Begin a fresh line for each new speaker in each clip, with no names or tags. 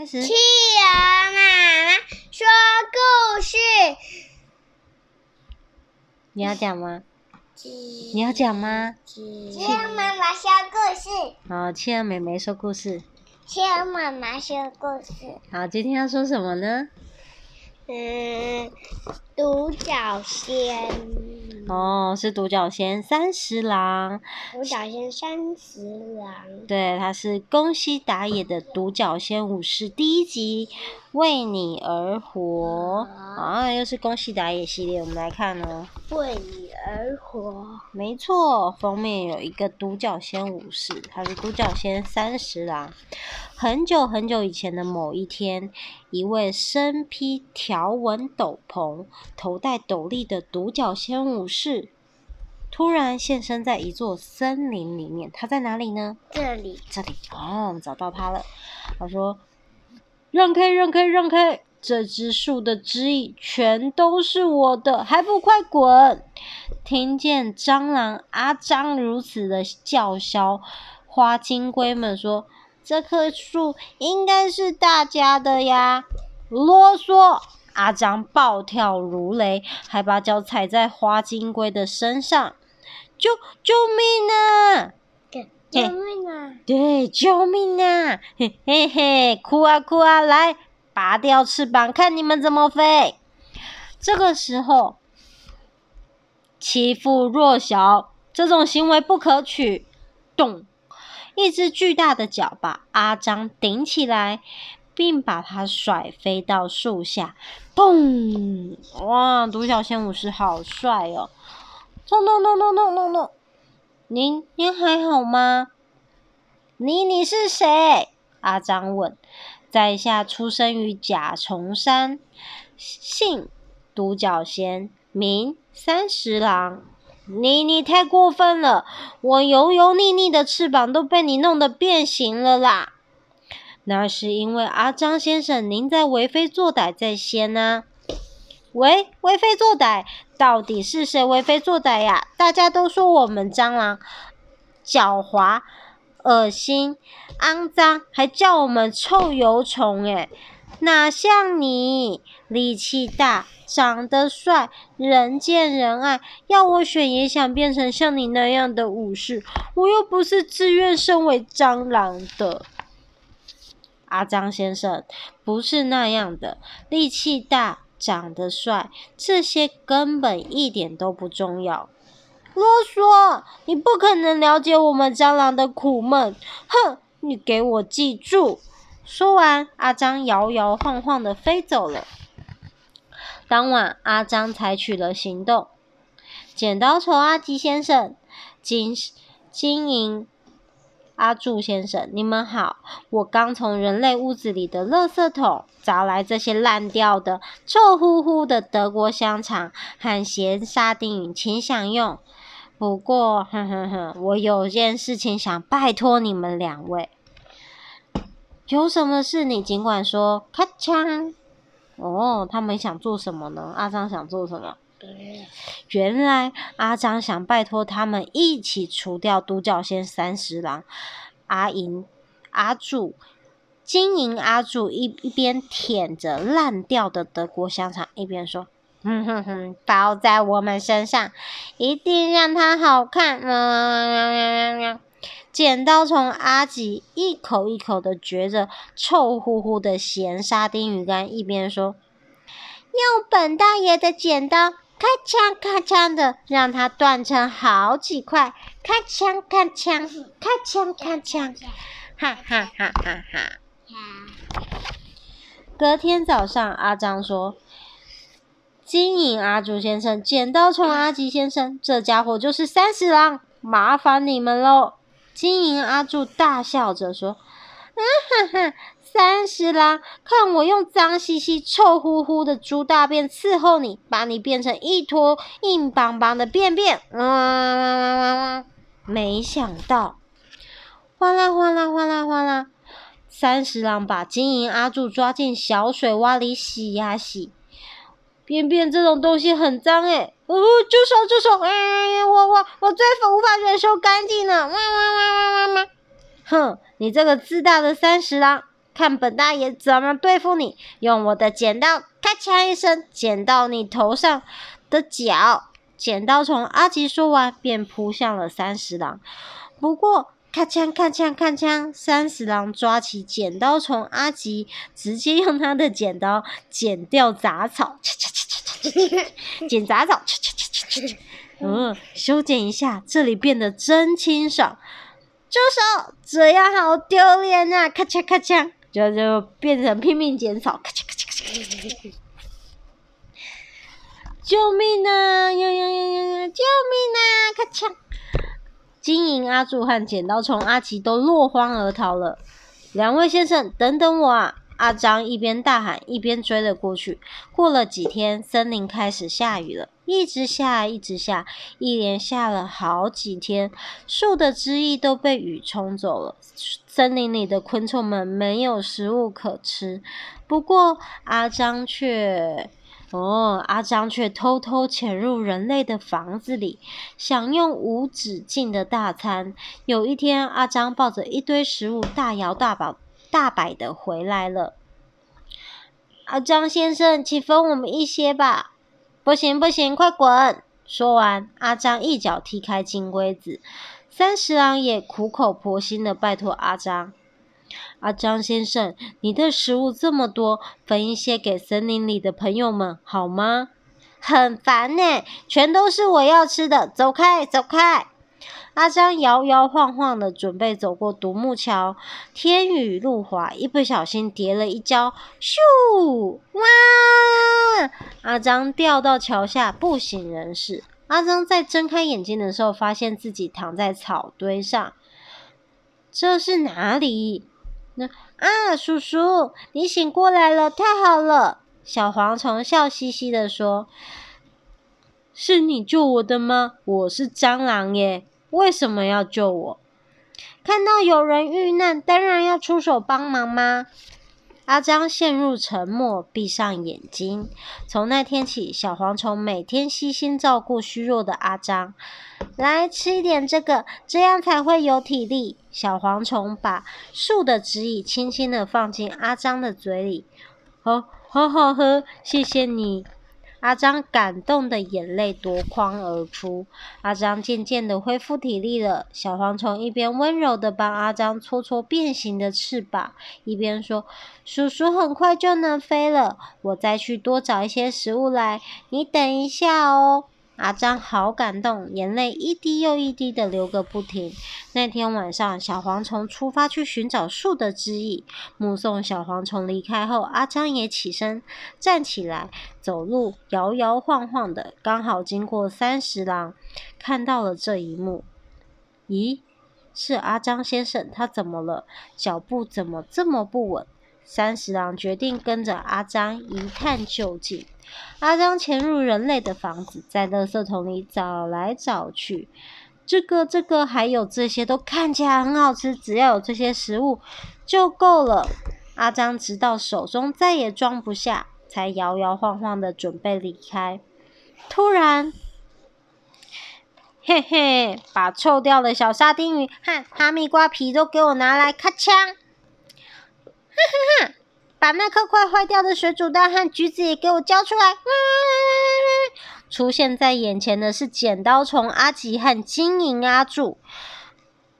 开始。
企鹅妈妈说故事。
你要讲
吗？
你要讲吗？
企鹅妈妈说故事。
好，企鹅妹妹说故事。
企鹅妈妈说故事。
好，今天要说什么呢？
嗯，独角仙。
哦，是独角仙三十郎。
独角仙三十郎。
对，他是宫西达也的《独角仙武士》第一集，为你而活。啊，又是宫西达也系列，我们来看哦。
为你而活。
没错，封面有一个独角仙武士，他是独角仙三十郎。很久很久以前的某一天，一位身披条纹斗篷、头戴斗笠的独角仙武士，突然现身在一座森林里面。他在哪里呢？
这里，
这里。哦，找到他了。他说：“让开，让开，让开！这只树的枝叶全都是我的，还不快滚！”听见蟑螂阿张如此的叫嚣，花金龟们说。这棵树应该是大家的呀！啰嗦！阿张暴跳如雷，还把脚踩在花金龟的身上。救救命啊！
救命啊！
对，救命啊！嘿嘿嘿，哭啊哭啊！来，拔掉翅膀，看你们怎么飞！这个时候，欺负弱小这种行为不可取。咚！一只巨大的脚把阿张顶起来，并把他甩飞到树下。砰！哇，独角仙武士好帅哦！咚咚咚咚咚咚咚！您您还好吗？你你是谁？阿张问。在下出生于甲虫山，姓独角仙，名三十郎。你你太过分了！我油油腻腻的翅膀都被你弄得变形了啦！那是因为阿张先生您在为非作歹在先呢、啊。喂，为非作歹，到底是谁为非作歹呀？大家都说我们蟑螂狡猾、恶心、肮脏，还叫我们臭油虫诶，哪像你力气大？长得帅，人见人爱，要我选也想变成像你那样的武士。我又不是自愿身为蟑螂的。阿张先生，不是那样的，力气大，长得帅，这些根本一点都不重要。啰嗦！你不可能了解我们蟑螂的苦闷。哼！你给我记住。说完，阿张摇摇晃晃的飞走了。当晚，阿张采取了行动。剪刀手阿吉先生、金金银阿柱先生，你们好！我刚从人类屋子里的垃圾桶找来这些烂掉的、臭乎乎的德国香肠和咸沙丁鱼，请享用。不过，哼哼哼，我有件事情想拜托你们两位。有什么事你尽管说。咔嚓。哦，他们想做什么呢？阿张想做什么？原来阿张想拜托他们一起除掉独角仙三十郎。阿银、阿柱、金银阿柱一一边舔着烂掉的德国香肠，一边说：“哼哼哼，包在我们身上，一定让它好看。嗯”剪刀虫阿吉一口一口的嚼着臭乎乎的咸沙丁鱼干，一边说：“用本大爷的剪刀，咔嚓咔嚓的，让它断成好几块，咔嚓咔嚓，咔嚓咔嚓，哈哈哈哈哈！”隔天早上，阿张说：“金银阿竹先生，剪刀虫阿吉先生，这家伙就是三十郎，麻烦你们喽。”金银阿柱大笑着说：“啊哈哈，三十郎，看我用脏兮兮、臭乎乎的猪大便伺候你，把你变成一坨硬邦邦的便便。”嗯，没想到，哗啦哗啦哗啦哗啦，三十郎把金银阿柱抓进小水洼里洗呀洗。便便这种东西很脏诶。哦，住手住手！哎，我我我最无法忍受干净了！哇哇哇哇哇哇！哼，你这个自大的三十郎，看本大爷怎么对付你！用我的剪刀，咔嚓一声，剪到你头上的角。剪刀从阿吉说完，便扑向了三十郎。不过，咔嚓咔嚓咔嚓，三十郎抓起剪刀从阿吉，直接用他的剪刀剪掉杂草，切切切切切切，剪杂草，切切切切切切。嗯，修剪一下，这里变得真清爽。住手！这样好丢脸啊！咔嚓咔嚓，就就变成拼命剪草，咔嚓咔嚓咔嚓咔嚓。救命啊！呀呀呀呀呀！救命啊！咔嚓！金银阿柱和剪刀虫阿奇都落荒而逃了。两位先生，等等我啊！阿张一边大喊，一边追了过去。过了几天，森林开始下雨了，一直下，一直下，一连下了好几天，树的枝叶都被雨冲走了。森林里的昆虫们没有食物可吃，不过阿张却……哦，阿张却偷偷潜入人类的房子里，享用无止境的大餐。有一天，阿张抱着一堆食物，大摇大摆、大摆的回来了。阿张先生，请分我们一些吧！不行，不行，快滚！说完，阿张一脚踢开金龟子。三十郎也苦口婆心的拜托阿张。阿张先生，你的食物这么多，分一些给森林里的朋友们好吗？很烦呢，全都是我要吃的，走开，走开！阿张摇摇晃晃的准备走过独木桥，天雨路滑，一不小心跌了一跤，咻！哇！阿张掉到桥下，不省人事。阿张在睁开眼睛的时候，发现自己躺在草堆上，这是哪里？啊，叔叔，你醒过来了，太好了！小蝗虫笑嘻嘻地说：“是你救我的吗？我是蟑螂耶，为什么要救我？看到有人遇难，当然要出手帮忙吗？”阿张陷入沉默，闭上眼睛。从那天起，小蝗虫每天悉心照顾虚弱的阿张。来吃一点这个，这样才会有体力。小蝗虫把树的指引轻轻地放进阿张的嘴里。好，好好喝，谢谢你。阿张感动的眼泪夺眶而出。阿张渐渐的恢复体力了。小蝗虫一边温柔的帮阿张搓搓变形的翅膀，一边说：“叔叔很快就能飞了，我再去多找一些食物来，你等一下哦。”阿张好感动，眼泪一滴又一滴的流个不停。那天晚上，小蝗虫出发去寻找树的汁液。目送小蝗虫离开后，阿张也起身站起来，走路摇摇晃晃的，刚好经过三十郎，看到了这一幕。咦，是阿张先生，他怎么了？脚步怎么这么不稳？三十郎决定跟着阿张一探究竟。阿张潜入人类的房子，在垃圾桶里找来找去，这个、这个还有这些都看起来很好吃，只要有这些食物就够了。阿张直到手中再也装不下，才摇摇晃晃的准备离开。突然，嘿嘿，把臭掉的小沙丁鱼和哈密瓜皮都给我拿来，咔嚓！哈哈哈。把那颗快坏掉的水煮蛋和橘子也给我交出来！出现在眼前的是剪刀虫阿吉和金银阿柱，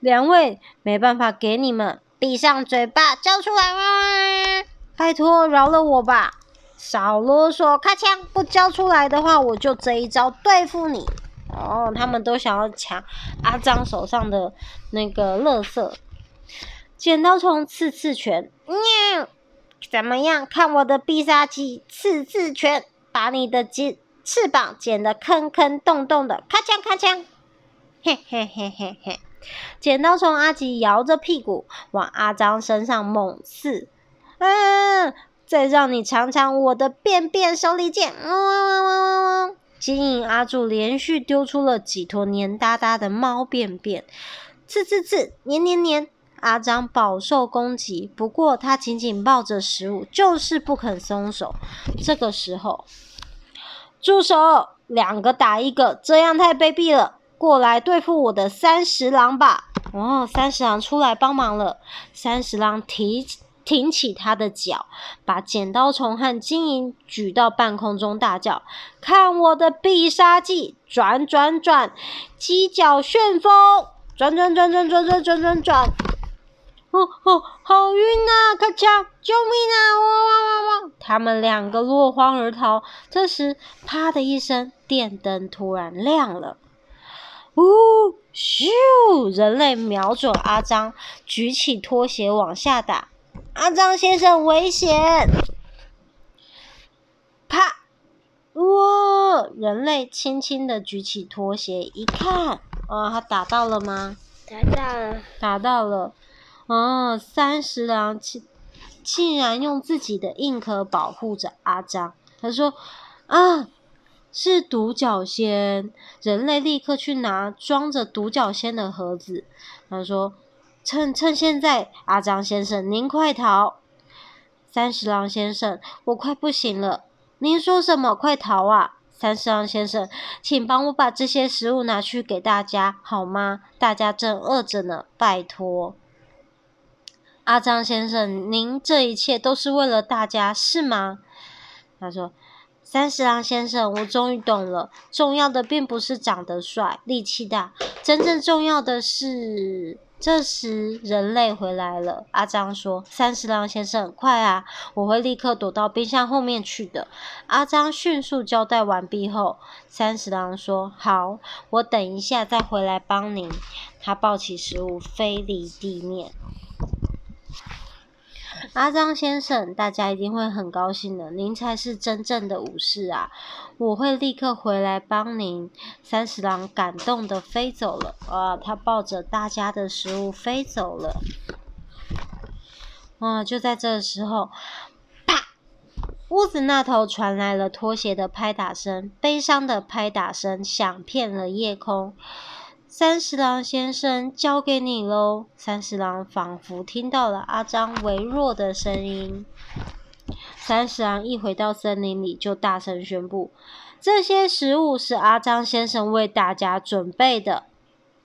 两位没办法给你们，闭上嘴巴，交出来！拜托饶了我吧！少啰嗦，咔嚓！不交出来的话，我就这一招对付你！哦，他们都想要抢阿张手上的那个垃圾，剪刀虫刺刺拳，喵！怎么样？看我的必杀技刺刺拳，把你的剪翅膀剪得坑坑洞洞的，咔嚓咔嚓！嘿嘿嘿嘿嘿！剪刀从阿吉摇着屁股往阿张身上猛刺，嗯，再让你尝尝我的便便手里剑！汪汪汪汪汪！金银阿柱连续丢出了几坨黏哒哒的猫便便，刺刺刺，黏黏黏。阿张饱受攻击，不过他紧紧抱着食物，就是不肯松手。这个时候，住手！两个打一个，这样太卑鄙了。过来对付我的三十郎吧！哦，三十郎出来帮忙了。三十郎提挺起他的脚，把剪刀虫和金银举到半空中，大叫：“看我的必杀技！转转转，犄角旋风！转转转转转转转转转！哦哦，好晕啊！咔嚓！救命啊！哇哇哇哇！他们两个落荒而逃。这时，啪的一声，电灯突然亮了。呜咻！人类瞄准阿张，举起拖鞋往下打。阿张先生危险！啪！哇！人类轻轻的举起拖鞋，一看，啊，他打到了吗？
打到了。
打到了。哦，三十郎竟竟然用自己的硬壳保护着阿张。他说：“啊，是独角仙！”人类立刻去拿装着独角仙的盒子。他说。趁趁现在，阿张先生，您快逃！三十郎先生，我快不行了。您说什么？快逃啊！三十郎先生，请帮我把这些食物拿去给大家，好吗？大家正饿着呢，拜托。阿张先生，您这一切都是为了大家，是吗？他说：“三十郎先生，我终于懂了，重要的并不是长得帅、力气大，真正重要的是……”这时，人类回来了。阿张说：“三十郎先生，快啊！我会立刻躲到冰箱后面去的。”阿张迅速交代完毕后，三十郎说：“好，我等一下再回来帮您。”他抱起食物飞离地面。阿张先生，大家一定会很高兴的。您才是真正的武士啊！我会立刻回来帮您。三十郎感动的飞走了。啊，他抱着大家的食物飞走了。啊，就在这时候，啪！屋子那头传来了拖鞋的拍打声，悲伤的拍打声响遍了夜空。三十郎先生，交给你喽。三十郎仿佛听到了阿张微弱的声音。三十郎一回到森林里，就大声宣布：“这些食物是阿张先生为大家准备的。”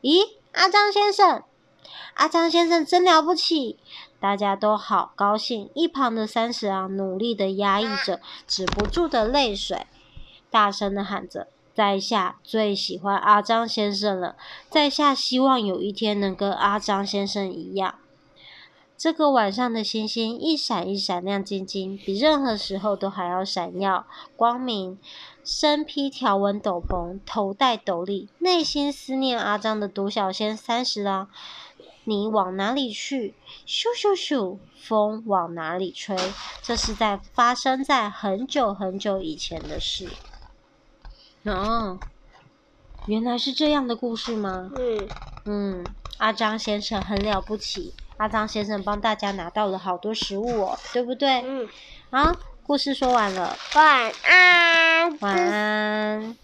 咦，阿张先生，阿张先生真了不起！大家都好高兴。一旁的三十郎努力的压抑着止不住的泪水，大声的喊着。在下最喜欢阿张先生了，在下希望有一天能跟阿张先生一样。这个晚上的星星一闪一闪亮晶晶，比任何时候都还要闪耀光明。身披条纹斗篷，头戴斗笠，内心思念阿张的独角仙三十郎，你往哪里去？咻咻咻，风往哪里吹？这是在发生在很久很久以前的事。哦，原来是这样的故事吗？
嗯
嗯，阿张先生很了不起，阿张先生帮大家拿到了好多食物哦，对不对？
嗯，
好，故事说完了，
晚安，
晚安。